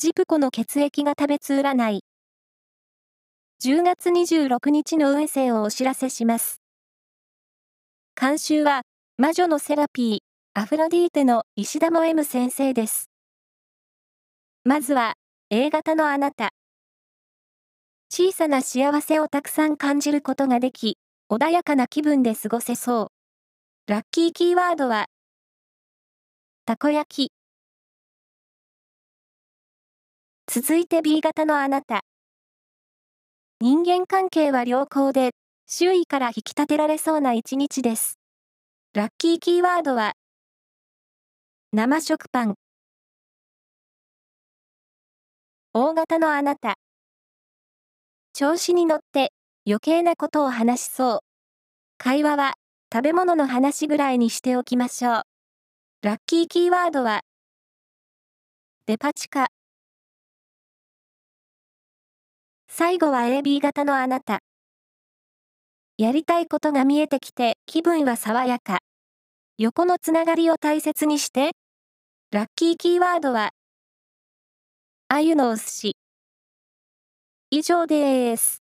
ジプコの血液が食べつ占い。10月26日の運勢をお知らせします。監修は、魔女のセラピー、アフロディーテの石田も M 先生です。まずは、A 型のあなた。小さな幸せをたくさん感じることができ、穏やかな気分で過ごせそう。ラッキーキーワードは、たこ焼き。続いて B 型のあなた。人間関係は良好で、周囲から引き立てられそうな一日です。ラッキーキーワードは、生食パン。大型のあなた。調子に乗って余計なことを話しそう。会話は食べ物の話ぐらいにしておきましょう。ラッキーキーワードは、デパ地下。最後は AB 型のあなた。やりたいことが見えてきて気分は爽やか。横のつながりを大切にして。ラッキーキーワードは、あゆのお寿司。以上です。